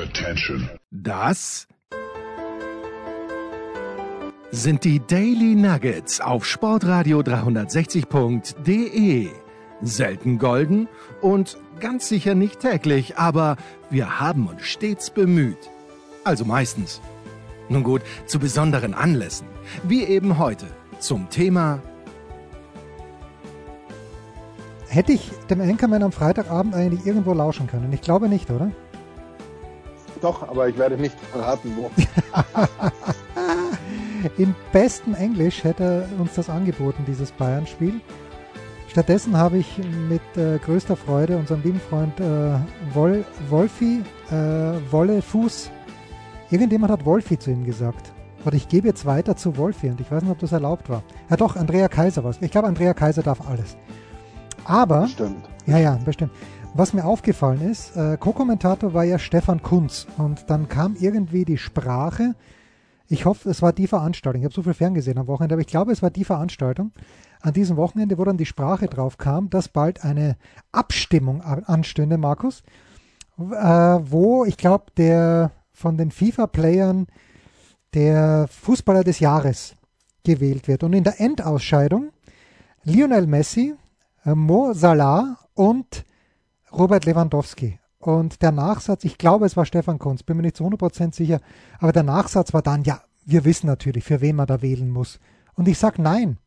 Attention. Das sind die Daily Nuggets auf Sportradio 360.de. Selten golden und ganz sicher nicht täglich, aber wir haben uns stets bemüht. Also meistens. Nun gut, zu besonderen Anlässen, wie eben heute zum Thema Hätte ich dem Anchorman am Freitagabend eigentlich irgendwo lauschen können? Ich glaube nicht, oder? Doch, aber ich werde nicht verraten, wo. In bestem Englisch hätte er uns das angeboten, dieses Bayern-Spiel. Stattdessen habe ich mit äh, größter Freude unseren lieben Freund äh, Wol Wolfi, äh, Wolle Fuß, irgendjemand hat Wolfi zu ihm gesagt. Oder ich gebe jetzt weiter zu Wolfi und ich weiß nicht, ob das erlaubt war. Ja doch, Andrea Kaiser war es. Ich glaube, Andrea Kaiser darf alles. Aber, Stimmt. ja, ja, bestimmt. Was mir aufgefallen ist, äh, Co-Kommentator war ja Stefan Kunz und dann kam irgendwie die Sprache. Ich hoffe, es war die Veranstaltung. Ich habe so viel ferngesehen am Wochenende, aber ich glaube, es war die Veranstaltung an diesem Wochenende, wo dann die Sprache drauf kam, dass bald eine Abstimmung anstünde, Markus, äh, wo ich glaube, der von den FIFA-Playern der Fußballer des Jahres gewählt wird. Und in der Endausscheidung Lionel Messi, äh, Mo Salah und Robert Lewandowski. Und der Nachsatz, ich glaube, es war Stefan Kunz, bin mir nicht zu 100% sicher, aber der Nachsatz war dann, ja, wir wissen natürlich, für wen man da wählen muss. Und ich sage nein,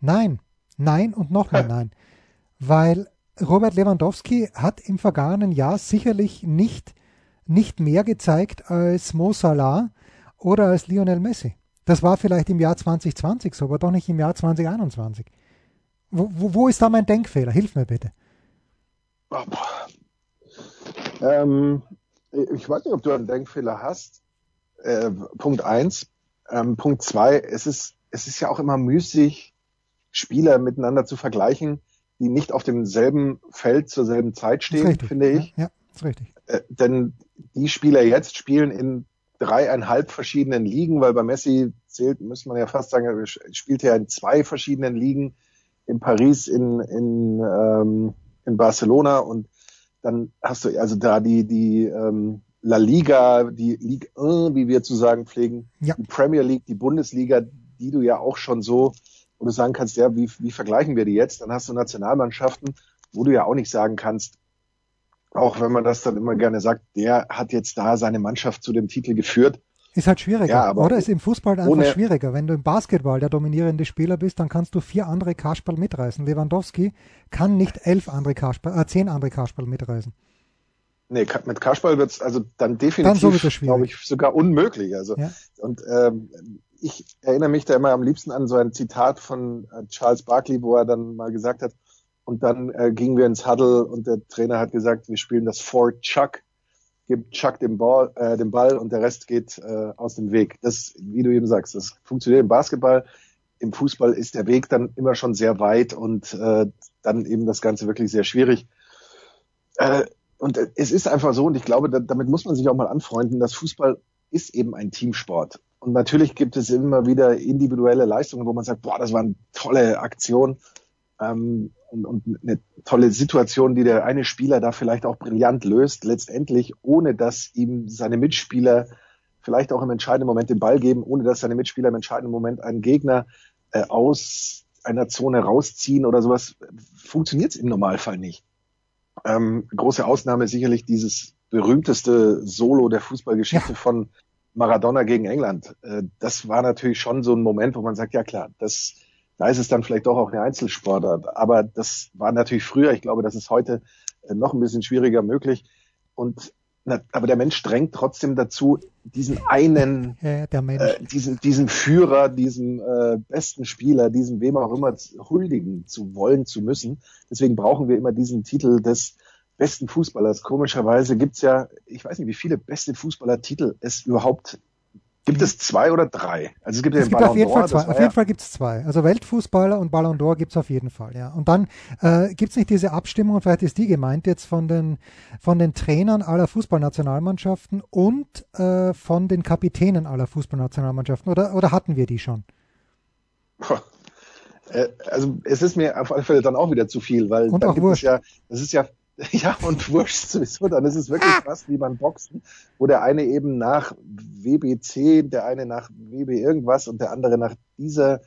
nein, nein und nochmal nein. Weil Robert Lewandowski hat im vergangenen Jahr sicherlich nicht, nicht mehr gezeigt als Mo Salah oder als Lionel Messi. Das war vielleicht im Jahr 2020 so, aber doch nicht im Jahr 2021. Wo, wo, wo ist da mein Denkfehler? Hilf mir bitte. Boah. ähm, ich weiß nicht, ob du einen Denkfehler hast. Äh, Punkt eins. Ähm, Punkt zwei, es ist, es ist ja auch immer müßig, Spieler miteinander zu vergleichen, die nicht auf demselben Feld zur selben Zeit stehen, richtig. finde ich. Ja, ja, ist richtig. Äh, denn die Spieler jetzt spielen in dreieinhalb verschiedenen Ligen, weil bei Messi zählt, müsste man ja fast sagen, er spielt ja in zwei verschiedenen Ligen, in Paris, in, in, ähm, in Barcelona und dann hast du also da die, die ähm, La Liga, die Ligue 1, wie wir zu sagen pflegen, Ja. die Premier League, die Bundesliga, die du ja auch schon so, wo du sagen kannst, ja, wie, wie vergleichen wir die jetzt? Dann hast du Nationalmannschaften, wo du ja auch nicht sagen kannst, auch wenn man das dann immer gerne sagt, der hat jetzt da seine Mannschaft zu dem Titel geführt. Ist halt schwieriger, Ja, aber oder? Ist im Fußball einfach schwieriger. Wenn du im Basketball der dominierende Spieler bist, dann kannst du vier andere Kasperl mitreißen. Lewandowski kann nicht elf andere Kasperl, äh, zehn andere Kasperl mitreißen. Nee, mit Kasperl wird's also dann definitiv, schwierig. glaube ich, sogar unmöglich. Also Ja. und ähm, ich erinnere mich da immer am liebsten an so ein Zitat von äh, Charles Barkley, wo er dann mal gesagt hat, und dann äh, gingen wir ins Huddle und der Trainer hat gesagt, wir spielen das For Chuck, gibt Chuck den Ball, äh, den Ball und der Rest geht äh, aus dem Weg. Das, wie du eben sagst, das funktioniert im Basketball. Im Fußball ist der Weg dann immer schon sehr weit und äh, dann eben das Ganze wirklich sehr schwierig. Äh, und es ist einfach so, und ich glaube, da, damit muss man sich auch mal anfreunden, dass Fußball ist eben ein Teamsport. Und natürlich gibt es immer wieder individuelle Leistungen, wo man sagt, boah, das war eine tolle Aktion ähm, und, und eine tolle Situation, die der eine Spieler da vielleicht auch brillant löst, letztendlich, ohne dass ihm seine Mitspieler vielleicht auch im entscheidenden Moment den Ball geben, ohne dass seine Mitspieler im entscheidenden Moment einen Gegner äh, aus einer Zone rausziehen oder sowas, funktioniert es im Normalfall nicht. Ähm, große Ausnahme sicherlich dieses berühmteste Solo der Fußballgeschichte Ja. von Maradona gegen England. Äh, das war natürlich schon so ein Moment, wo man sagt, ja klar, das, da ist es dann vielleicht doch auch eine Einzelsportart. Aber das war natürlich früher. Ich glaube, das ist heute äh, noch ein bisschen schwieriger möglich. Und aber der Mensch drängt trotzdem dazu, diesen einen Ja, äh, diesen, diesen Führer, diesem äh, besten Spieler, diesem wem auch immer huldigen zu wollen, zu müssen. Deswegen brauchen wir immer diesen Titel des besten Fußballers. Komischerweise gibt's ja, ich weiß nicht, wie viele beste Fußballertitel es überhaupt gibt. Es zwei oder drei? Also es gibt ja es den gibt Ballon auf jeden Fall zwei. Auf ja- jeden Fall gibt es zwei. Also Weltfußballer und Ballon d'Or gibt es auf jeden Fall, ja. Und dann äh, gibt es nicht diese Abstimmung, und vielleicht ist die gemeint jetzt von den, von den Trainern aller Fußballnationalmannschaften und äh, von den Kapitänen aller Fußballnationalmannschaften. Oder, oder hatten wir die schon? Äh, also es ist mir auf alle Fälle dann auch wieder zu viel, weil Und dann gibt es wurscht. ja, das ist ja Ja, und wurscht sowieso, dann ist es wirklich fast wie beim Boxen, wo der eine eben nach WBC, der eine nach WB irgendwas und der andere nach dieser,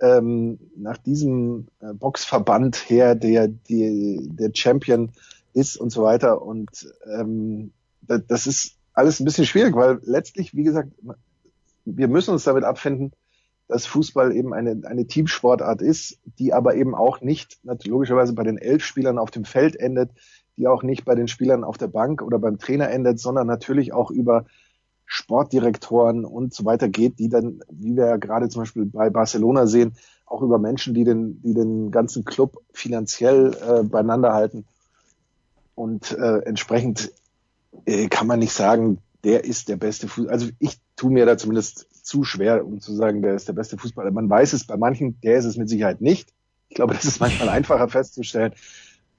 ähm, nach diesem äh, Boxverband her, der, die, der Champion ist und so weiter. Und ähm, das ist alles ein bisschen schwierig, weil letztlich, wie gesagt, wir müssen uns damit abfinden, dass Fußball eben eine, eine Teamsportart ist, die aber eben auch nicht logischerweise bei den elf Spielern auf dem Feld endet, die auch nicht bei den Spielern auf der Bank oder beim Trainer endet, sondern natürlich auch über Sportdirektoren und so weiter geht, die dann, wie wir ja gerade zum Beispiel bei Barcelona sehen, auch über Menschen, die den, die den ganzen Club finanziell äh, beieinander halten. Und äh, entsprechend äh, kann man nicht sagen, der ist der beste Fußballer. Also ich tue mir da zumindest zu schwer, um zu sagen, der ist der beste Fußballer. Man weiß es bei manchen, der ist es mit Sicherheit nicht. Ich glaube, das ist manchmal einfacher festzustellen.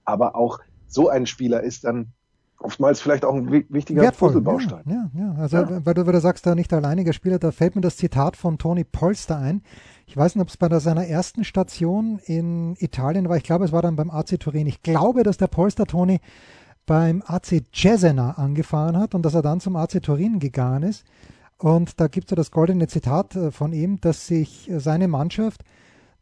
Aber auch so ein Spieler ist dann oftmals vielleicht auch ein wichtiger Wertvoll, Puzzlebaustein. Ja, ja, ja. also ja. weil du wieder sagst, da nicht alleiniger Spieler, da fällt mir das Zitat von Toni Polster ein. Ich weiß nicht, ob es bei seiner ersten Station in Italien war. Ich glaube, es war dann beim AC Turin. Ich glaube, dass der Polster Toni beim AC Cesena angefahren hat und dass er dann zum AC Turin gegangen ist. Und da gibt es ja das goldene Zitat äh, von ihm, dass sich äh, seine Mannschaft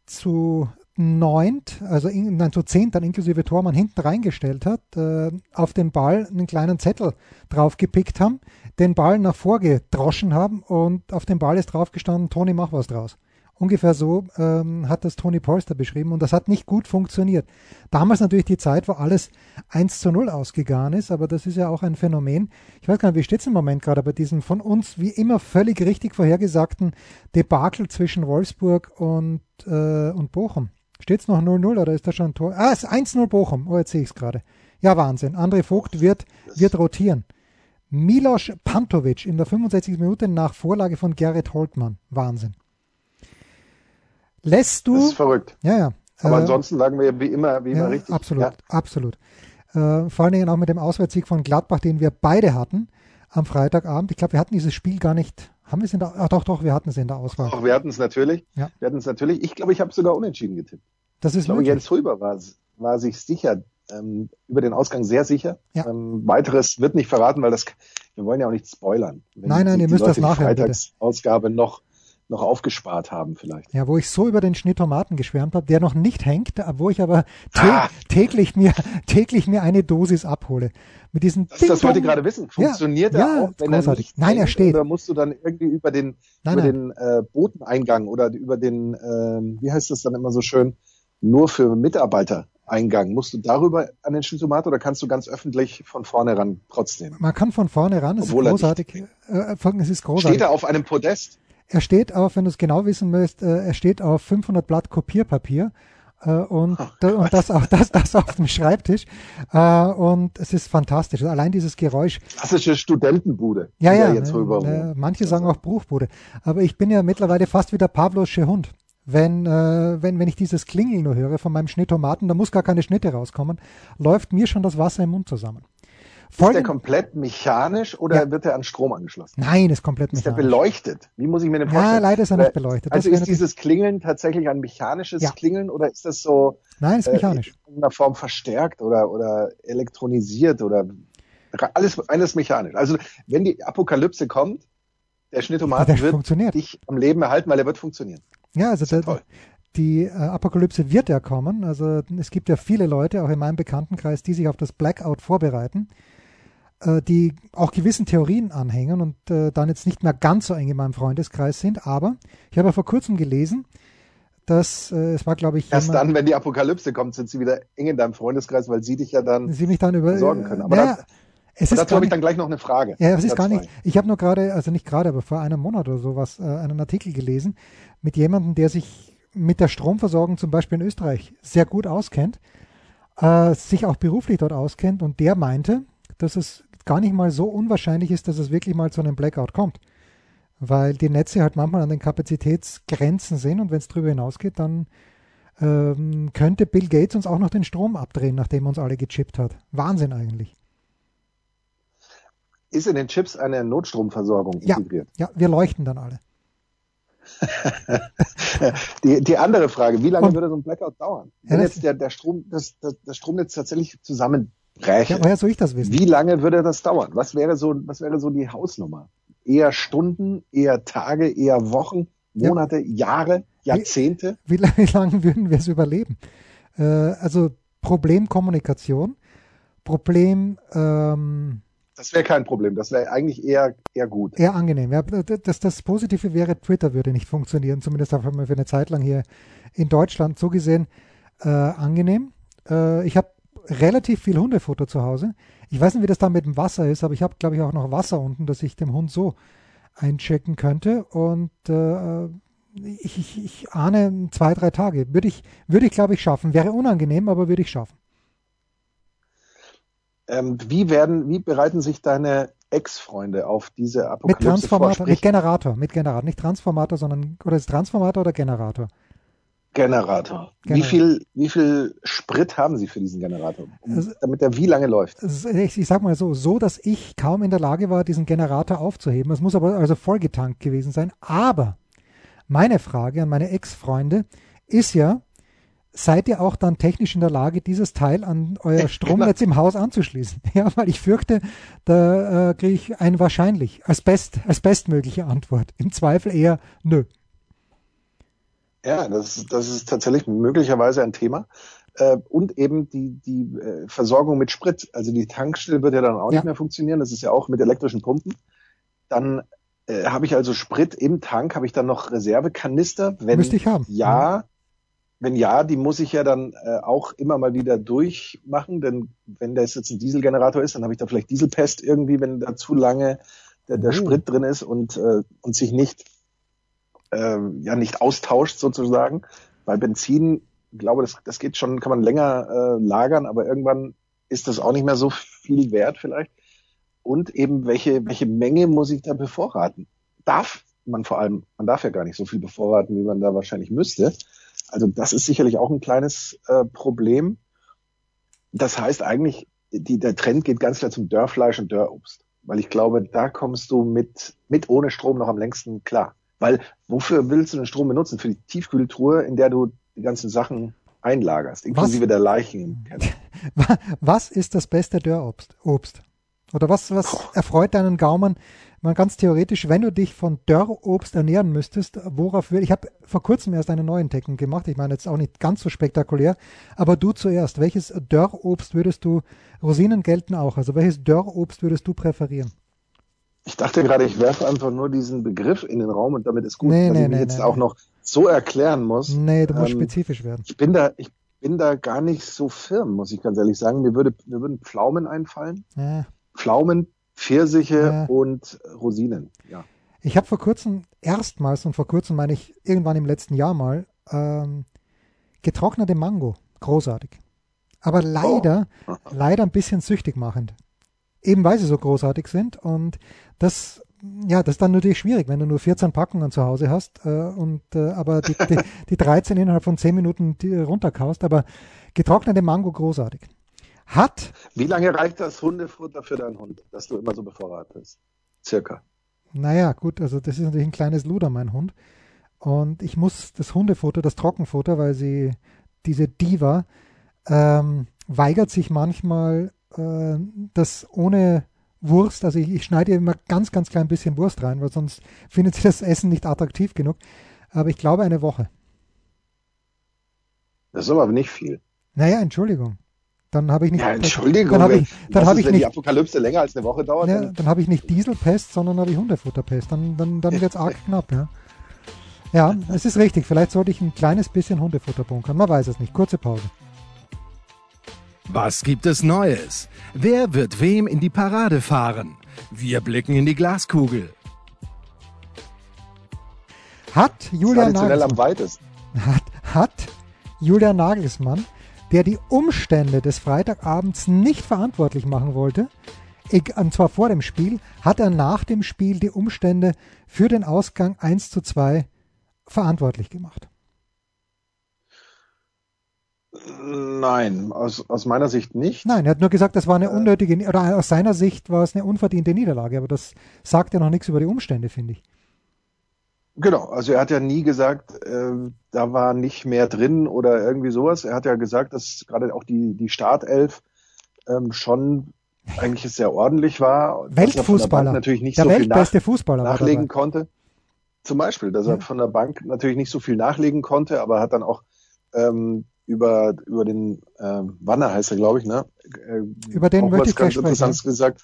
zu neunt, also in, nein, zu zehnt dann inklusive Tormann hinten reingestellt hat, äh, auf den Ball einen kleinen Zettel draufgepickt haben, den Ball nach vorgedroschen haben und auf dem Ball ist draufgestanden, Toni, mach was draus. Ungefähr so ähm, hat das Tony Polster beschrieben und das hat nicht gut funktioniert. Damals natürlich die Zeit, wo alles 1 zu 0 ausgegangen ist, aber das ist ja auch ein Phänomen. Ich weiß gar nicht, wie steht es im Moment gerade bei diesem von uns wie immer völlig richtig vorhergesagten Debakel zwischen Wolfsburg und, äh, und Bochum? Steht es noch 0-0 oder ist da schon ein Tor? Ah, es ist 1-0 Bochum. Oh, jetzt sehe ich es gerade. Ja, Wahnsinn. André Vogt wird, wird rotieren. Milos Pantovic in der 65. Minute nach Vorlage von Gerrit Holtmann. Wahnsinn. Lässt du. Das ist verrückt. Ja, ja. Aber äh, ansonsten lagen wir wie immer, wie immer ja, richtig. Absolut, ja. absolut. Äh, vor allen Dingen auch mit dem Auswärtssieg von Gladbach, den wir beide hatten am Freitagabend. Ich glaube, wir hatten dieses Spiel gar nicht. Haben wir es in der Ach doch, doch, wir hatten es in der Auswahl. Doch, wir hatten es natürlich. Ja. Wir hatten es natürlich. Ich glaube, ich habe sogar unentschieden getippt. Das ist ich glaube, möglich. Jens Hulber war, war sich sicher, ähm, über den Ausgang sehr sicher. Ja. Ähm, weiteres wird nicht verraten, weil das, wir wollen ja auch nicht spoilern. nein, nein, ihr müsst Leute das nachher. Freitagsausgabe noch noch aufgespart haben vielleicht. Ja, wo ich so über den Schnitt-Tomaten geschwärmt habe, der noch nicht hängt, wo ich aber ah. täglich mir täglich mir eine Dosis abhole. Mit diesen das, das wollte ich gerade wissen. Funktioniert ja, er auch, wenn großartig. er Nein, er steht. Oder musst du dann irgendwie über den nein, über nein. den äh, Boteneingang oder über den äh, wie heißt das dann immer so schön nur für Mitarbeiter Eingang. Musst du darüber an den Schnitt-Tomat oder kannst du ganz öffentlich von vorne ran trotzdem? Man kann von vorne ran, es ist großartig. Äh, es ist großartig. Steht er auf einem Podest? Er steht auf, wenn du es genau wissen möchtest, äh, er steht auf 500 Blatt Kopierpapier äh, und, oh, und das auch das, das auf dem Schreibtisch äh, und es ist fantastisch. Allein dieses Geräusch. Klassische Studentenbude. Ja, ja. Jetzt äh, manche sagen auch Bruchbude. Aber ich bin ja mittlerweile fast wie der Pavlosche Hund. Wenn, äh, wenn, wenn ich dieses Klingeln nur höre von meinem Schnitttomaten, da muss gar keine Schnitte rauskommen, läuft mir schon das Wasser im Mund zusammen. Ist der komplett mechanisch oder ja. wird er an Strom angeschlossen? Nein, ist komplett mechanisch. Ist der beleuchtet? Wie muss ich mir den vorstellen? Ja, leider ist er nicht beleuchtet. Also ist dieses Klingeln tatsächlich ein mechanisches ja. Klingeln oder ist das so Nein, ist mechanisch. Äh, in einer Form verstärkt oder, oder elektronisiert oder alles, alles mechanisch. Also wenn die Apokalypse kommt, der Schnittomat wird dich am Leben erhalten, weil er wird funktionieren. Ja, also der, die äh, Apokalypse wird ja kommen. Also es gibt ja viele Leute, auch in meinem Bekanntenkreis, die sich auf das Blackout vorbereiten äh, die auch gewissen Theorien anhängen und äh, dann jetzt nicht mehr ganz so eng in meinem Freundeskreis sind. Aber ich habe ja vor kurzem gelesen, dass äh, es war, glaube ich, erst jemand, dann, wenn die Apokalypse kommt, sind sie wieder eng in deinem Freundeskreis, weil sie dich ja dann, sie mich dann über, sorgen können. Aber naja, das, dazu habe ich dann gleich noch eine Frage. Ja, es ist gar nicht. Ich habe nur gerade, also nicht gerade, aber vor einem Monat oder sowas, äh, einen Artikel gelesen mit jemandem, der sich mit der Stromversorgung zum Beispiel in Österreich sehr gut auskennt, äh, sich auch beruflich dort auskennt und der meinte, dass es gar nicht mal so unwahrscheinlich ist, dass es wirklich mal zu einem Blackout kommt. Weil die Netze halt manchmal an den Kapazitätsgrenzen sind und wenn es drüber hinausgeht, dann ähm, könnte Bill Gates uns auch noch den Strom abdrehen, nachdem er uns alle gechippt hat. Wahnsinn eigentlich. Ist in den Chips eine Notstromversorgung ja, integriert? Ja, wir leuchten dann alle. die, die andere Frage, wie lange und, würde so ein Blackout dauern? Wenn ja, jetzt der, der Strom, das, das, das Stromnetz tatsächlich zusammen bräche. Ja, woher soll ich das wissen? Wie lange würde das dauern? Was wäre so, was wäre so die Hausnummer? Eher Stunden, eher Tage, eher Wochen, Monate, ja. Jahre, Jahrzehnte? Wie, wie, wie lange würden wir es überleben? Äh, also Problem Kommunikation, Problem ähm, das wäre kein Problem. Das wäre eigentlich eher, eher gut. Eher angenehm. Ja, das, das Positive wäre, Twitter würde nicht funktionieren. Zumindest haben wir für eine Zeit lang hier in Deutschland so gesehen äh, angenehm. Äh, ich habe relativ viel Hundefutter zu Hause. Ich weiß nicht, wie das da mit dem Wasser ist, aber ich habe, glaube ich, auch noch Wasser unten, dass ich dem Hund so einchecken könnte. Und äh, ich, ich, ich ahne zwei, drei Tage. Würde ich, würde ich, glaube ich, schaffen. Wäre unangenehm, aber würde ich schaffen. Ähm, wie werden, wie bereiten sich deine Ex-Freunde auf diese Apokalypse Mit Transformator, mit Generator, mit Generator, nicht Transformator, sondern oder ist Transformator oder Generator? Generator. Generator. Wie viel, wie viel Sprit haben Sie für diesen Generator, also, damit der wie lange läuft? Ich, ich sag mal so, so, dass ich kaum in der Lage war, diesen Generator aufzuheben. Es muss aber also vollgetankt gewesen sein. Aber meine Frage an meine Ex-Freunde ist ja, seid ihr auch dann technisch in der Lage, dieses Teil an euer Stromnetz im Haus anzuschließen? Ja, weil ich fürchte, da äh, kriege ich ein wahrscheinlich als best als bestmögliche Antwort. Im Zweifel eher nö. Ja, das, das ist tatsächlich möglicherweise ein Thema. Äh, und eben die, die äh, Versorgung mit Sprit. Also die Tankstelle wird ja dann auch ja. nicht mehr funktionieren. Das ist ja auch mit elektrischen Pumpen. Dann äh, habe ich also Sprit im Tank, habe ich dann noch Reservekanister? Wenn Müsste ich haben. Ja, wenn ja, die muss ich ja dann äh, auch immer mal wieder durchmachen, denn wenn das jetzt ein Dieselgenerator ist, dann habe ich da vielleicht Dieselpest irgendwie, wenn da zu lange der, der oh. Sprit drin ist und, äh, und sich nicht, äh, ja, nicht austauscht sozusagen. Bei Benzin, ich glaube, das, das geht schon, kann man länger äh, lagern, aber irgendwann ist das auch nicht mehr so viel wert vielleicht. Und eben, welche, welche Menge muss ich da bevorraten? Darf man vor allem, man darf ja gar nicht so viel bevorraten, wie man da wahrscheinlich müsste. Also das ist sicherlich auch ein kleines äh, Problem. Das heißt eigentlich, die, der Trend geht ganz klar zum Dörrfleisch und Dörrobst. Weil ich glaube, da kommst du mit, mit ohne Strom noch am längsten klar. Weil wofür willst du den Strom benutzen? Für die Tiefkühltruhe, in der du die ganzen Sachen einlagerst, inklusive was, der Leichen Keller. Was ist das beste Dörrobst? Obst? Oder was, was erfreut deinen Gaumen mal ganz theoretisch, wenn du dich von Dörrobst ernähren müsstest, worauf würde ich habe vor kurzem erst eine neue Entdeckung gemacht. Ich meine jetzt auch nicht ganz so spektakulär, aber du zuerst. Welches Dörrobst würdest du? Rosinen gelten auch. Also welches Dörrobst würdest du präferieren? Ich dachte gerade, ich werfe einfach nur diesen Begriff in den Raum und damit ist gut, nee, dass nee, ich mich nee, jetzt auch noch so erklären muss. Nee, du musst ähm, spezifisch werden. Ich bin da, ich bin da gar nicht so firm, muss ich ganz ehrlich sagen. Mir würde, mir würden Pflaumen einfallen. Ja. Pflaumen, Pfirsiche ja. und Rosinen, ja. Ich habe vor kurzem erstmals und vor kurzem meine ich irgendwann im letzten Jahr mal ähm, getrocknete Mango, großartig. Aber leider, oh. leider ein bisschen süchtig machend. Eben weil sie so großartig sind und das ja, das ist dann natürlich schwierig, wenn du nur 14 Packungen zu Hause hast äh, und äh, aber die, die, die 13 innerhalb von 10 Minuten runterkaust, aber getrocknete Mango großartig hat. Wie lange reicht das Hundefutter für deinen Hund, dass du immer so bevorratest? Circa. Naja, gut, also das ist natürlich ein kleines Luder, mein Hund. Und ich muss das Hundefutter, das Trockenfutter, weil sie, diese Diva, ähm, weigert sich manchmal, äh, das ohne Wurst, also ich, ich schneide immer ganz, ganz klein bisschen Wurst rein, weil sonst findet sie das Essen nicht attraktiv genug. Aber ich glaube eine Woche. Das ist aber nicht viel. Naja, Entschuldigung. Dann habe ich nicht. Ja, Entschuldigung. Dann habe ich, dann habe ich wenn nicht. die Apokalypse länger als eine Woche dauert. Ja, dann, dann habe ich nicht Dieselpest, sondern habe ich Hundefutterpest. Dann, dann, dann wird es arg knapp, ja. Ja, es ist richtig. Vielleicht sollte ich ein kleines bisschen Hundefutter bunkern. Man weiß es nicht. Kurze Pause. Was gibt es Neues? Wer wird wem in die Parade fahren? Wir blicken in die Glaskugel. Hat Julian Nagelsmann, am weitesten. Hat, hat Julian Nagelsmann der die Umstände des Freitagabends nicht verantwortlich machen wollte, und zwar vor dem Spiel, hat er nach dem Spiel die Umstände für den Ausgang 1 zu 2 verantwortlich gemacht. Nein, aus, aus meiner Sicht nicht. Nein, er hat nur gesagt, das war eine äh. unnötige, oder aus seiner Sicht war es eine unverdiente Niederlage, aber das sagt ja noch nichts über die Umstände, finde ich. Genau, also er hat ja nie gesagt, äh, da war nicht mehr drin oder irgendwie sowas. Er hat ja gesagt, dass gerade auch die, die Startelf ähm, schon eigentlich sehr ordentlich war. Weltfußballer. natürlich nicht der so viel nach, Fußballer nachlegen konnte. Zum Beispiel, dass er von der Bank natürlich nicht so viel nachlegen konnte, aber hat dann auch ähm, über über den ähm, Wanner heißt er, glaube ich, ne? Äh, über den möchte ich gleich sprechen. gesagt.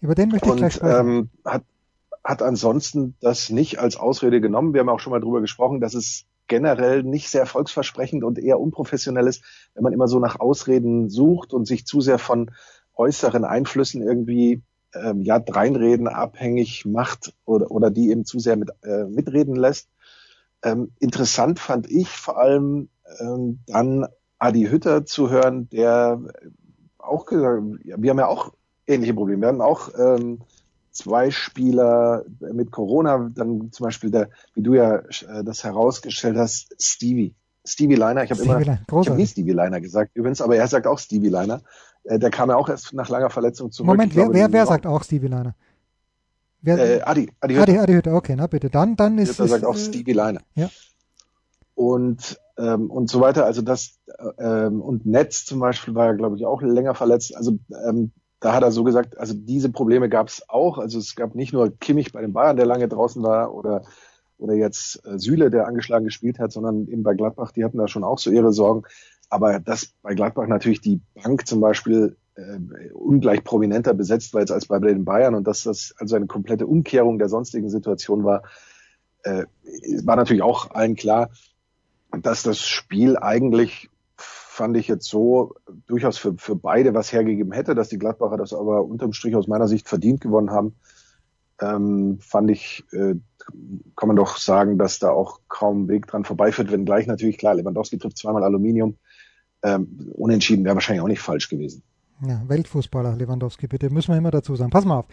Über den möchte ich und, gleich sprechen. Ähm, hat hat ansonsten das nicht als Ausrede genommen. Wir haben auch schon mal drüber gesprochen, dass es generell nicht sehr erfolgsversprechend und eher unprofessionell ist, wenn man immer so nach Ausreden sucht und sich zu sehr von äußeren Einflüssen irgendwie ähm, ja dreinreden abhängig macht oder, oder die eben zu sehr mit, äh, mitreden lässt. Ähm, interessant fand ich vor allem ähm, dann Adi Hütter zu hören, der auch gesagt, wir haben ja auch ähnliche Probleme. Wir haben auch ähm, zwei Spieler mit Corona, dann zum Beispiel der, wie du ja äh, das herausgestellt hast, Stevie. Stevie Liner, ich habe immer, Liner, ich habe nie Stevie Liner gesagt übrigens, aber er sagt auch Stevie Liner. Äh, der kam ja auch erst nach langer Verletzung zurück. Moment, wer, wer, wer sagt auch Stevie Liner? Wer, äh, Adi, Adi Hütter. Adi, Adi Hütter, okay, na bitte. Dann, dann ist er sagt auch äh, Stevie Liner. Ja. Und ähm, und so weiter. Also das ähm, und Netz zum Beispiel war ja, glaube ich, auch länger verletzt. Also ähm, da hat er so gesagt, also diese Probleme gab es auch. Also es gab nicht nur Kimmich bei den Bayern, der lange draußen war, oder oder jetzt äh, Süle, der angeschlagen gespielt hat, sondern eben bei Gladbach, die hatten da schon auch so ihre Sorgen. Aber dass bei Gladbach natürlich die Bank zum Beispiel äh, ungleich prominenter besetzt war jetzt als bei den Bayern und dass das also eine komplette Umkehrung der sonstigen Situation war, äh, war natürlich auch allen klar, dass das Spiel eigentlich fand ich jetzt so durchaus für, für beide was hergegeben hätte, dass die Gladbacher das aber unterm Strich aus meiner Sicht verdient gewonnen haben. Ähm, fand ich, äh, kann man doch sagen, dass da auch kaum Weg dran vorbeiführt, wenn gleich natürlich klar, Lewandowski trifft zweimal Aluminium. Ähm, unentschieden wäre wahrscheinlich auch nicht falsch gewesen. Ja, Weltfußballer Lewandowski, bitte, müssen wir immer dazu sagen. Pass mal auf.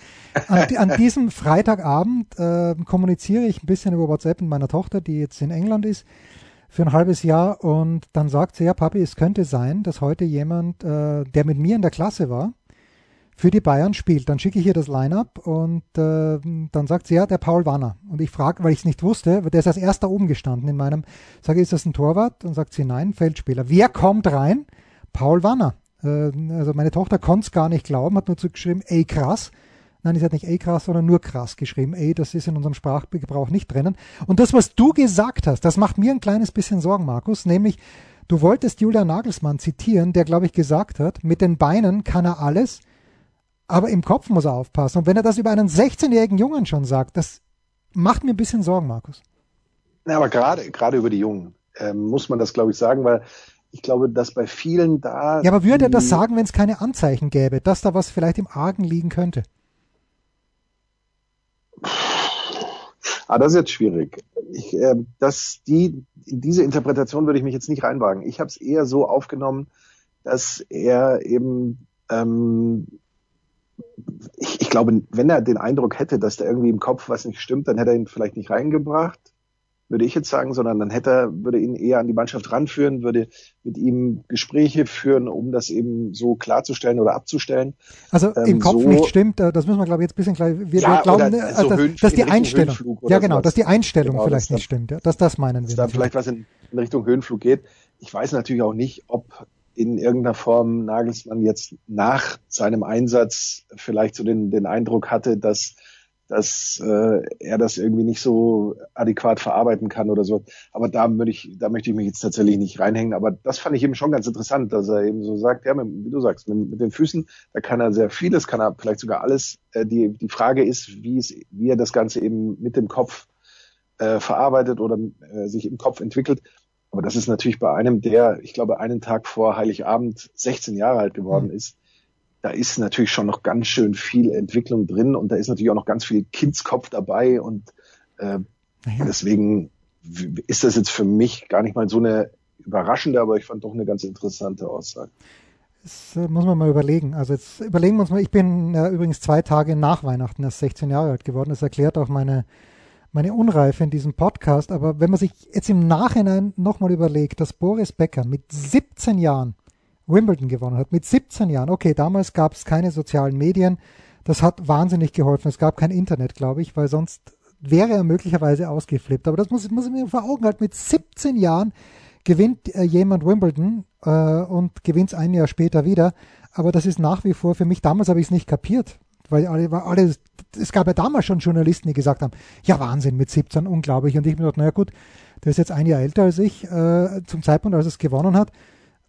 An, an diesem Freitagabend äh, kommuniziere ich ein bisschen über WhatsApp mit meiner Tochter, die jetzt in England ist, für ein halbes Jahr und dann sagt sie, ja Papi, es könnte sein, dass heute jemand, äh, der mit mir in der Klasse war, für die Bayern spielt. Dann schicke ich ihr das Line-up und äh, dann sagt sie, ja, der Paul Wanner. Und ich frage, weil ich es nicht wusste, der ist als erster oben gestanden in meinem, sage, ist das ein Torwart? Und sagt sie, nein, Feldspieler. Wer kommt rein? Paul Wanner. Äh, also meine Tochter konnte es gar nicht glauben, hat nur zugeschrieben, ey krass. Nein, sie hat nicht ey krass, sondern nur krass geschrieben. Ey, das ist in unserem Sprachgebrauch nicht drinnen. Und das, was du gesagt hast, das macht mir ein kleines bisschen Sorgen, Markus, nämlich du wolltest Julian Nagelsmann zitieren, der, glaube ich, gesagt hat, mit den Beinen kann er alles, aber im Kopf muss er aufpassen. Und wenn er das über einen 16-jährigen Jungen schon sagt, das macht mir ein bisschen Sorgen, Markus. Ja, aber gerade, gerade über die Jungen äh, muss man das, glaube ich, sagen, weil ich glaube, dass bei vielen da. Ja, aber würde er das sagen, wenn es keine Anzeichen gäbe, dass da was vielleicht im Argen liegen könnte? Ah, das ist jetzt schwierig. Ich, äh, dass die, diese Interpretation würde ich mich jetzt nicht reinwagen. Ich habe es eher so aufgenommen, dass er eben ähm, ich, ich glaube, wenn er den Eindruck hätte, dass da irgendwie im Kopf was nicht stimmt, dann hätte er ihn vielleicht nicht reingebracht, würde ich jetzt sagen, sondern dann hätte er, würde ihn eher an die Mannschaft ranführen, würde mit ihm Gespräche führen, um das eben so klarzustellen oder abzustellen. Also ähm, im Kopf so, nicht stimmt, äh, das müssen wir glaube ich jetzt ein bisschen klar. Wir, ja, wir glauben, so also, dass, dass die Einstellung, ja genau, dass die Einstellung genau, vielleicht nicht stimmt, ja, dass das meinen wir. Dass da vielleicht was in, in Richtung Höhenflug geht. Ich weiß natürlich auch nicht, ob in irgendeiner Form Nagelsmann jetzt nach seinem Einsatz vielleicht so den, den Eindruck hatte, dass, dass äh, er das irgendwie nicht so adäquat verarbeiten kann oder so. Aber da würde ich, da möchte ich mich jetzt tatsächlich nicht reinhängen. Aber das fand ich eben schon ganz interessant, dass er eben so sagt, ja, mit, wie du sagst, mit, mit den Füßen, da kann er sehr vieles, kann er vielleicht sogar alles. Äh, die, die Frage ist, wie es, wie er das Ganze eben mit dem Kopf äh, verarbeitet oder äh, sich im Kopf entwickelt. Aber das ist natürlich bei einem, der, ich glaube, einen Tag vor Heiligabend 16 Jahre alt geworden mhm. ist, da ist natürlich schon noch ganz schön viel Entwicklung drin und da ist natürlich auch noch ganz viel Kindskopf dabei und äh, ja. deswegen ist das jetzt für mich gar nicht mal so eine überraschende, aber ich fand doch eine ganz interessante Aussage. Das äh, muss man mal überlegen. Also jetzt überlegen wir uns mal, ich bin äh, übrigens zwei Tage nach Weihnachten erst 16 Jahre alt geworden. Das erklärt auch meine meine Unreife in diesem Podcast, aber wenn man sich jetzt im Nachhinein nochmal überlegt, dass Boris Becker mit 17 Jahren Wimbledon gewonnen hat, mit 17 Jahren, okay, damals gab es keine sozialen Medien, das hat wahnsinnig geholfen. Es gab kein Internet, glaube ich, weil sonst wäre er möglicherweise ausgeflippt. Aber das muss, muss ich mir vor Augen halten. Mit 17 Jahren gewinnt äh, jemand Wimbledon äh, und gewinnt es ein Jahr später wieder. Aber das ist nach wie vor für mich, damals habe ich es nicht kapiert, weil alle, alle, es gab ja damals schon Journalisten, die gesagt haben, ja Wahnsinn, mit 17, unglaublich. Und ich mir gedacht, naja gut, der ist jetzt ein Jahr älter als ich, äh, zum Zeitpunkt, als er es gewonnen hat,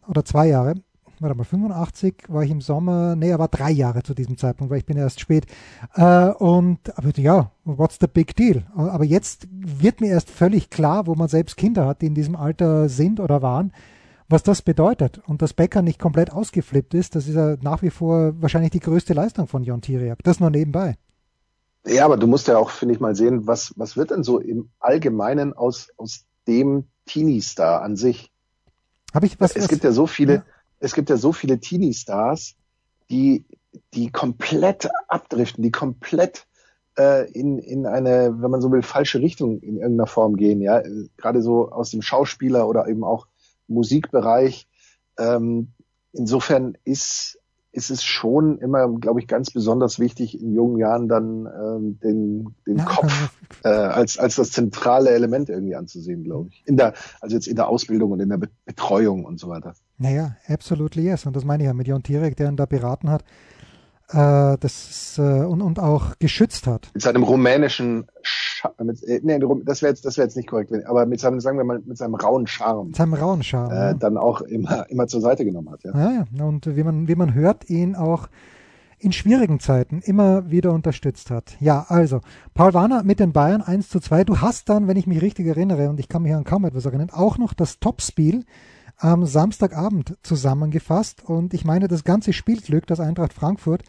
oder zwei Jahre warte mal, 85 war ich im Sommer, nee, er war drei Jahre zu diesem Zeitpunkt, weil ich bin erst spät. Äh, und aber ja, what's the big deal? Aber jetzt wird mir erst völlig klar, wo man selbst Kinder hat, die in diesem Alter sind oder waren, was das bedeutet. Und dass Becker nicht komplett ausgeflippt ist, das ist ja nach wie vor wahrscheinlich die größte Leistung von Jon Tiriak. Das nur nebenbei. Ja, aber du musst ja auch, finde ich, mal sehen, was, was wird denn so im Allgemeinen aus, aus dem Teenie-Star an sich? Hab ich was? Es was, gibt ja so viele, ja es gibt ja so viele Teenie-Stars, die, die komplett abdriften, die komplett äh, in, in eine, wenn man so will, falsche Richtung in irgendeiner Form gehen, ja, gerade so aus dem Schauspieler oder eben auch Musikbereich. Ähm, insofern ist ist es schon immer, glaube ich, ganz besonders wichtig, in jungen Jahren dann ähm, den, den ja, Kopf äh, als, als das zentrale Element irgendwie anzusehen, glaube ich. In der, also jetzt in der Ausbildung und in der Betreuung und so weiter. Naja, absolutely yes. Und das meine ich ja mit Jon Tirek, der ihn da beraten hat äh, das, äh, und, und auch geschützt hat. Mit seinem rumänischen, mit, äh, nee, das wäre jetzt, das wäre jetzt nicht korrekt, aber mit seinem, sagen wir mal, mit seinem rauen Charme. Mit seinem rauen Charme. Äh, ja. Dann auch immer, immer zur Seite genommen hat. Ja, ja, ja. Und wie man, wie man hört, ihn auch in schwierigen Zeiten immer wieder unterstützt hat. Ja, also, Paul Warner mit den Bayern 1 zu 2. Du hast dann, wenn ich mich richtig erinnere, und ich kann mich an kaum etwas erinnern, auch noch das Topspiel am Samstagabend zusammengefasst. Und ich meine, das ganze Spielglück, das Eintracht Frankfurt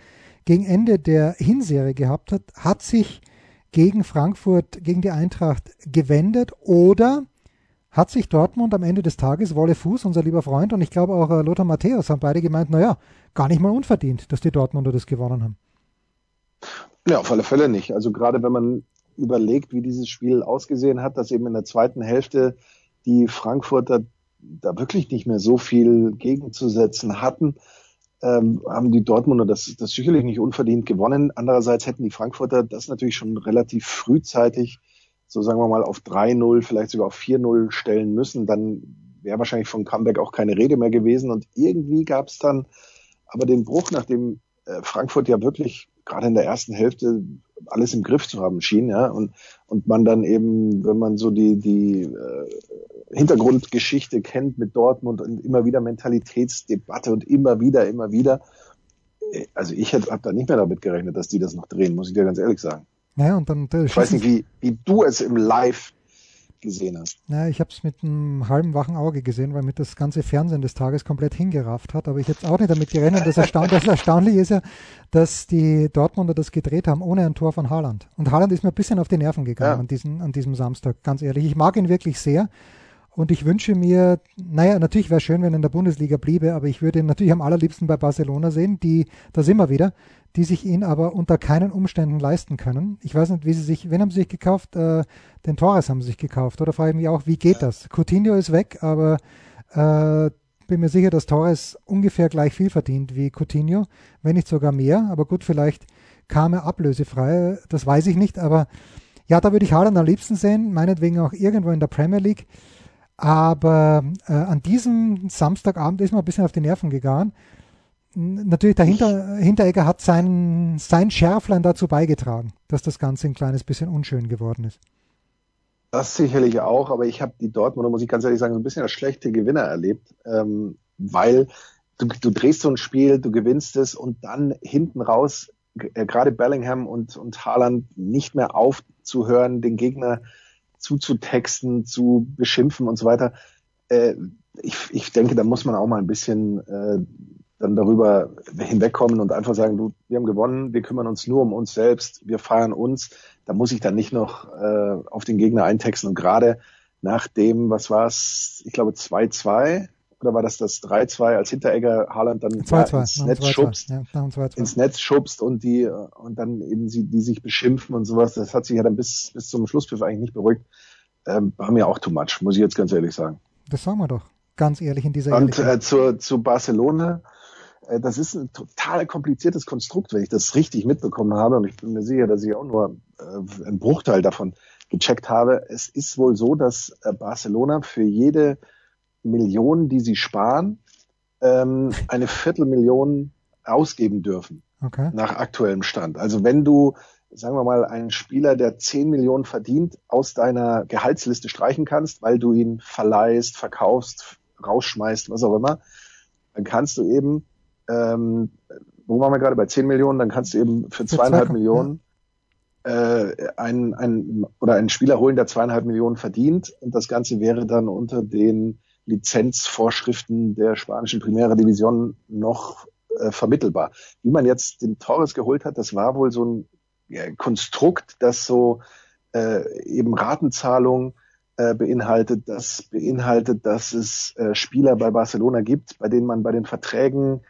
gegen Ende der Hinserie gehabt hat, hat sich gegen Frankfurt, gegen die Eintracht gewendet oder hat sich Dortmund am Ende des Tages, Wolle Fuß, unser lieber Freund, und ich glaube auch äh, Lothar Matthäus haben beide gemeint, naja, gar nicht mal unverdient, dass die Dortmunder das gewonnen haben. Ja, auf alle Fälle nicht. Also gerade wenn man überlegt, wie dieses Spiel ausgesehen hat, dass eben in der zweiten Hälfte die Frankfurter da wirklich nicht mehr so viel gegenzusetzen hatten, ähm, haben die Dortmunder das, das sicherlich nicht unverdient gewonnen. Andererseits hätten die Frankfurter das natürlich schon relativ frühzeitig, so sagen wir mal, auf 3-0, vielleicht sogar auf 4-0 stellen müssen. Dann wäre wahrscheinlich von Comeback auch keine Rede mehr gewesen. Und irgendwie gab es dann aber den Bruch, nachdem äh, Frankfurt ja wirklich gerade in der ersten Hälfte alles im Griff zu haben schien, ja, und, und man dann eben, wenn man so die, die äh, Hintergrundgeschichte kennt mit Dortmund und immer wieder Mentalitätsdebatte und immer wieder, immer wieder, äh, also ich hätte hab da nicht mehr damit gerechnet, dass die das noch drehen, muss ich dir ganz ehrlich sagen. Naja, und dann, ich weiß nicht, wie, wie du es im Live gesehen hast. Ja, ich habe es mit einem halben wachen Auge gesehen, weil mir das ganze Fernsehen des Tages komplett hingerafft hat. Aber ich hätte auch nicht damit gerechnet. Das, Erstaun das Erstaunliche ist ja, dass die Dortmunder das gedreht haben ohne ein Tor von Haaland. Und Haaland ist mir ein bisschen auf die Nerven gegangen ja. an, diesen, an diesem Samstag, ganz ehrlich. Ich mag ihn wirklich sehr. Und ich wünsche mir, naja, natürlich wäre es schön, wenn er in der Bundesliga bliebe, aber ich würde ihn natürlich am allerliebsten bei Barcelona sehen, die, da sind wir wieder, die sich ihn aber unter keinen Umständen leisten können. Ich weiß nicht, wie sie sich, wen haben sie sich gekauft? Äh, den Torres haben sie sich gekauft, oder frage ich mich auch, wie geht das? Coutinho ist weg, aber äh, bin mir sicher, dass Torres ungefähr gleich viel verdient wie Coutinho, wenn nicht sogar mehr. Aber gut, vielleicht kam er ablösefrei, das weiß ich nicht, aber ja, da würde ich Haaland am liebsten sehen, meinetwegen auch irgendwo in der Premier League. Aber äh, an diesem Samstagabend ist mir ein bisschen auf die Nerven gegangen. Natürlich, der Hinter, Hinteregger hat sein, sein Schärflein dazu beigetragen, dass das Ganze ein kleines bisschen unschön geworden ist. Das sicherlich auch, aber ich habe die Dortmunder, muss ich ganz ehrlich sagen, so ein bisschen als schlechte Gewinner erlebt, ähm, weil du, du drehst so ein Spiel, du gewinnst es und dann hinten raus, äh, gerade Bellingham und, und Haaland nicht mehr aufzuhören, den Gegner zuzutexten, zu beschimpfen und so weiter. Äh, ich, ich denke, da muss man auch mal ein bisschen äh, dann darüber hinwegkommen und einfach sagen, du, wir haben gewonnen, wir kümmern uns nur um uns selbst, wir feiern uns. Da muss ich dann nicht noch äh, auf den Gegner eintexten. Und gerade nach dem, was war es, ich glaube 2-2 oder war das das 3-2, als Hinteregger Haaland dann 2 -2, ins Netz 2 -2, schubst, ja, 2 ins Netz schubst und die und dann eben sie, die sich beschimpfen und sowas, das hat sich ja dann bis, bis zum Schlusspfiff eigentlich nicht beruhigt. Ähm, war mir auch too much, muss ich jetzt ganz ehrlich sagen. Das sagen wir doch, ganz ehrlich in dieser Und äh, zu, zu Barcelona, das ist ein total kompliziertes Konstrukt, wenn ich das richtig mitbekommen habe. Und ich bin mir sicher, dass ich auch nur äh, einen Bruchteil davon gecheckt habe. Es ist wohl so, dass äh, Barcelona für jede Millionen, die sie sparen, ähm, eine Viertelmillion ausgeben dürfen. Okay. Nach aktuellem Stand. Also wenn du, sagen wir mal, einen Spieler, der 10 Millionen verdient, aus deiner Gehaltsliste streichen kannst, weil du ihn verleihst, verkaufst, rausschmeißt, was auch immer, dann kannst du eben, ähm, wo waren wir gerade? Bei 10 Millionen, dann kannst du eben für zweieinhalb Millionen äh, einen, einen oder einen Spieler holen, der zweieinhalb Millionen verdient. Und das Ganze wäre dann unter den Lizenzvorschriften der spanischen Primera Division noch äh, vermittelbar. Wie man jetzt den Torres geholt hat, das war wohl so ein ja, Konstrukt, das so äh, eben Ratenzahlung äh, beinhaltet, das beinhaltet, dass es äh, Spieler bei Barcelona gibt, bei denen man bei den Verträgen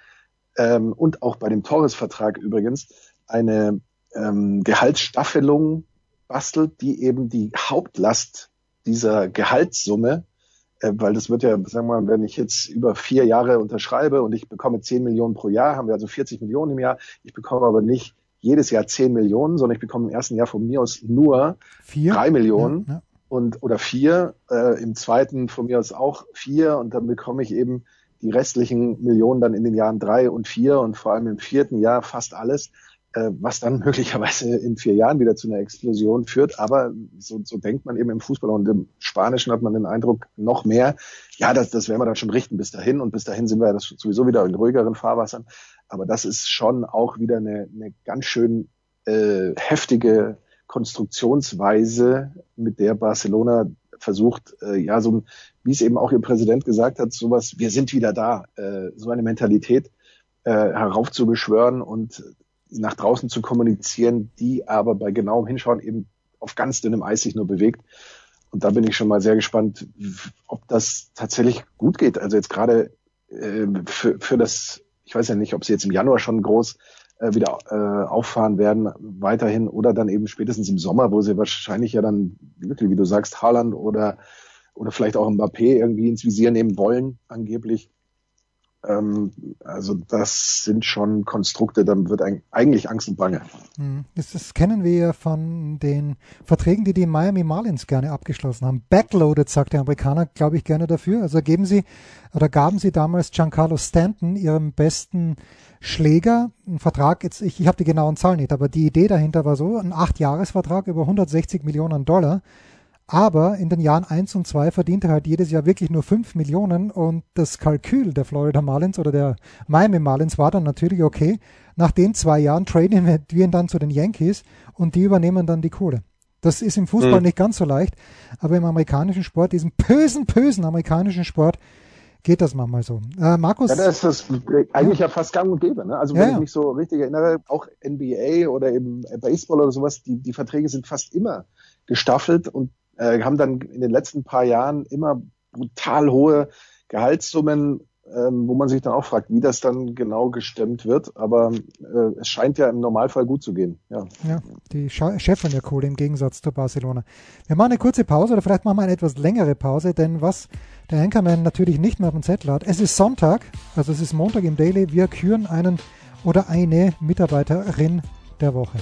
ähm, und auch bei dem Torres-Vertrag übrigens eine ähm, Gehaltsstaffelung bastelt, die eben die Hauptlast dieser Gehaltssumme äh, weil das wird ja, sagen wir mal, wenn ich jetzt über vier Jahre unterschreibe und ich bekomme 10 Millionen pro Jahr, haben wir also 40 Millionen im Jahr. Ich bekomme aber nicht jedes Jahr 10 Millionen, sondern ich bekomme im ersten Jahr von mir aus nur vier? drei Millionen ja, ja. und oder vier, äh, im zweiten von mir aus auch vier und dann bekomme ich eben die restlichen Millionen dann in den Jahren drei und vier und vor allem im vierten Jahr fast alles äh, was dann möglicherweise in vier Jahren wieder zu einer Explosion führt. Aber so, so denkt man eben im Fußball und im Spanischen hat man den Eindruck noch mehr, ja, das, das werden wir dann schon richten bis dahin und bis dahin sind wir das sowieso wieder in ruhigeren Fahrwassern. Aber das ist schon auch wieder eine, eine ganz schön äh, heftige Konstruktionsweise, mit der Barcelona versucht, äh, ja, so wie es eben auch ihr Präsident gesagt hat, sowas, wir sind wieder da, äh, so eine Mentalität äh, heraufzubeschwören und nach draußen zu kommunizieren, die aber bei genauem Hinschauen eben auf ganz dünnem Eis sich nur bewegt. Und da bin ich schon mal sehr gespannt, ob das tatsächlich gut geht. Also jetzt gerade äh, für, für das, ich weiß ja nicht, ob sie jetzt im Januar schon groß äh, wieder äh, auffahren werden, weiterhin oder dann eben spätestens im Sommer, wo sie wahrscheinlich ja dann wirklich, wie du sagst, Haaland oder oder vielleicht auch Mbappé irgendwie ins Visier nehmen wollen, angeblich. Ähm, also das sind schon Konstrukte, dann wird eigentlich Angst und Bange. Hm. Das, kennen wir ja von den Verträgen, die die Miami Marlins gerne abgeschlossen haben. Backloaded, sagt der Amerikaner, glaube ich, gerne dafür. Also geben sie oder gaben sie damals Giancarlo Stanton, ihrem besten Schläger, einen Vertrag, jetzt ich, ich habe die genauen Zahlen nicht, aber die Idee dahinter war so, ein Acht-Jahres-Vertrag über 160 Millionen Dollar aber in den Jahren 1 und 2 verdient er halt jedes Jahr wirklich nur 5 Millionen und das Kalkül der Florida Marlins oder der Miami Marlins war dann natürlich okay. Nach den zwei Jahren traden wir ihn dann zu den Yankees und die übernehmen dann die Kohle. Das ist im Fußball mhm. nicht ganz so leicht, aber im amerikanischen Sport, diesem bösen, bösen amerikanischen Sport, geht das manchmal so. Äh, Markus? Ja, da ist das eigentlich ja, ja fast gang und gäbe. Ne? Also wenn ja, ich mich so richtig erinnere, auch NBA oder eben Baseball oder sowas, die, die Verträge sind fast immer gestaffelt und äh, haben dann in den letzten paar Jahren immer brutal hohe Gehaltssummen, ähm, wo man sich dann auch fragt, wie das dann genau gestemmt wird. Aber äh, es scheint ja im Normalfall gut zu gehen. Ja, ja die Chefin der Kohle im Gegensatz zu Barcelona. Wir machen eine kurze Pause oder vielleicht machen wir eine etwas längere Pause, denn was der Anchorman natürlich nicht mehr auf dem Zettel hat, es ist Sonntag, also es ist Montag im Daily, wir küren einen oder eine Mitarbeiterin der Woche.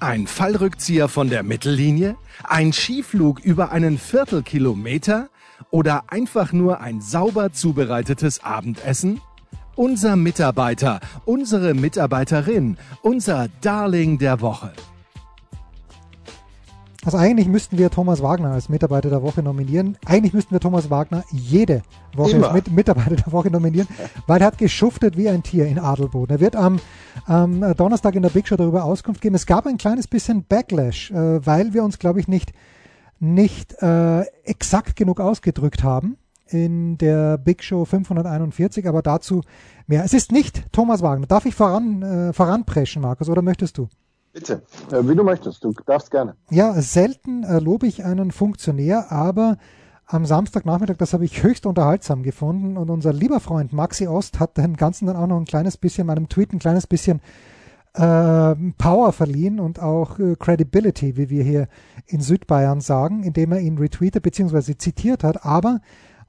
Ein Fallrückzieher von der Mittellinie? Ein Skiflug über einen Viertelkilometer? Oder einfach nur ein sauber zubereitetes Abendessen? Unser Mitarbeiter, unsere Mitarbeiterin, unser Darling der Woche. Also eigentlich müssten wir Thomas Wagner als Mitarbeiter der Woche nominieren. Eigentlich müssten wir Thomas Wagner jede Woche Immer. als Mit Mitarbeiter der Woche nominieren, weil er hat geschuftet wie ein Tier in Adelboden. Er wird am, am Donnerstag in der Big Show darüber Auskunft geben. Es gab ein kleines bisschen Backlash, äh, weil wir uns, glaube ich, nicht, nicht äh, exakt genug ausgedrückt haben in der Big Show 541, aber dazu mehr. Es ist nicht Thomas Wagner. Darf ich voran, äh, voranpreschen, Markus, oder möchtest du? Bitte, äh, wie du möchtest, du darfst gerne. Ja, selten äh, lobe ich einen Funktionär, aber am Samstagnachmittag, das habe ich höchst unterhaltsam gefunden und unser lieber Freund Maxi Ost hat dem Ganzen dann auch noch ein kleines bisschen, meinem Tweet ein kleines bisschen äh, Power verliehen und auch äh, Credibility, wie wir hier in Südbayern sagen, indem er ihn retweetet bzw. zitiert hat, aber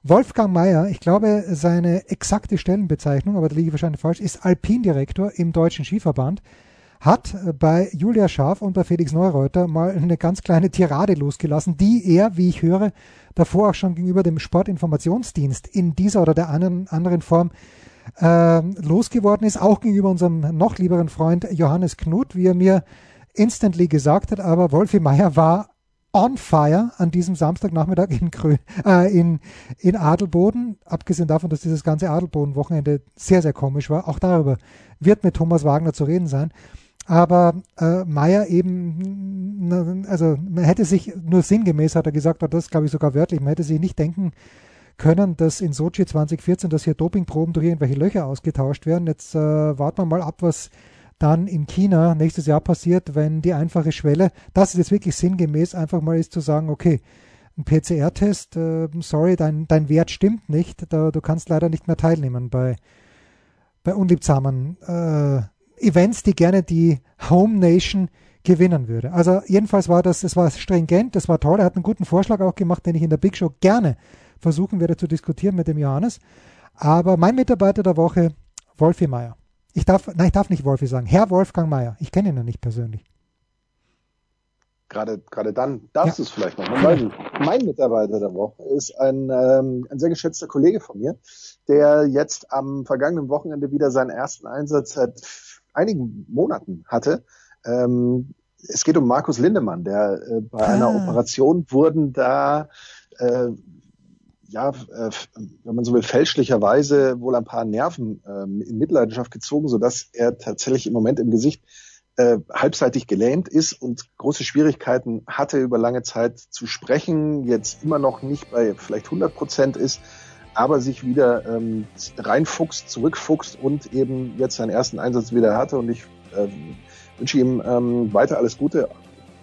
Wolfgang Mayer, ich glaube, seine exakte Stellenbezeichnung, aber da liege ich wahrscheinlich falsch, ist Alpindirektor im Deutschen Skiverband hat bei Julia Scharf und bei Felix Neureuter mal eine ganz kleine Tirade losgelassen, die er, wie ich höre, davor auch schon gegenüber dem Sportinformationsdienst in dieser oder der anderen, anderen Form äh, losgeworden ist, auch gegenüber unserem noch lieberen Freund Johannes Knut, wie er mir instantly gesagt hat, aber Wolfi Meier war on fire an diesem Samstagnachmittag in, Krö äh, in, in Adelboden. Abgesehen davon, dass dieses ganze Adelboden-Wochenende sehr, sehr komisch war. Auch darüber wird mit Thomas Wagner zu reden sein. Aber äh, Meyer eben, also man hätte sich, nur sinngemäß hat er gesagt, das glaube ich sogar wörtlich, man hätte sich nicht denken können, dass in Sochi 2014, dass hier Dopingproben durch irgendwelche Löcher ausgetauscht werden. Jetzt äh, warten wir mal ab, was dann in China nächstes Jahr passiert, wenn die einfache Schwelle, das ist jetzt wirklich sinngemäß, einfach mal ist zu sagen, okay, ein PCR-Test, äh, sorry, dein, dein Wert stimmt nicht, da, du kannst leider nicht mehr teilnehmen bei, bei unliebsamen äh, Events, die gerne die Home Nation gewinnen würde. Also jedenfalls war das, es war stringent, das war toll, er hat einen guten Vorschlag auch gemacht, den ich in der Big Show gerne versuchen werde zu diskutieren mit dem Johannes. Aber mein Mitarbeiter der Woche, Wolfi Meier. Ich darf, nein, ich darf nicht Wolfi sagen. Herr Wolfgang Meier. Ich kenne ihn noch nicht persönlich. Gerade, gerade dann darfst ja. du es vielleicht noch. Mein, mein Mitarbeiter der Woche ist ein, ähm, ein sehr geschätzter Kollege von mir, der jetzt am vergangenen Wochenende wieder seinen ersten Einsatz seit einigen Monaten hatte. Ähm, es geht um Markus Lindemann, der äh, bei ah. einer Operation wurden da äh, ja, äh, wenn man so will, fälschlicherweise wohl ein paar Nerven äh, in Mitleidenschaft gezogen, so dass er tatsächlich im Moment im Gesicht äh, halbseitig gelähmt ist und große Schwierigkeiten hatte, über lange Zeit zu sprechen, jetzt immer noch nicht bei vielleicht 100 Prozent ist, aber sich wieder ähm, reinfuchst, zurückfuchst und eben jetzt seinen ersten Einsatz wieder hatte. Und ich äh, wünsche ihm ähm, weiter alles Gute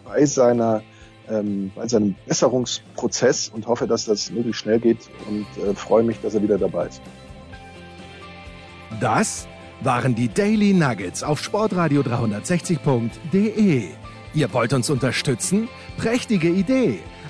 bei seiner ähm, bei seinem Besserungsprozess und hoffe, dass das möglichst schnell geht und äh, freue mich, dass er wieder dabei ist. Das waren die Daily Nuggets auf Sportradio 360.de. Ihr wollt uns unterstützen? Prächtige Idee!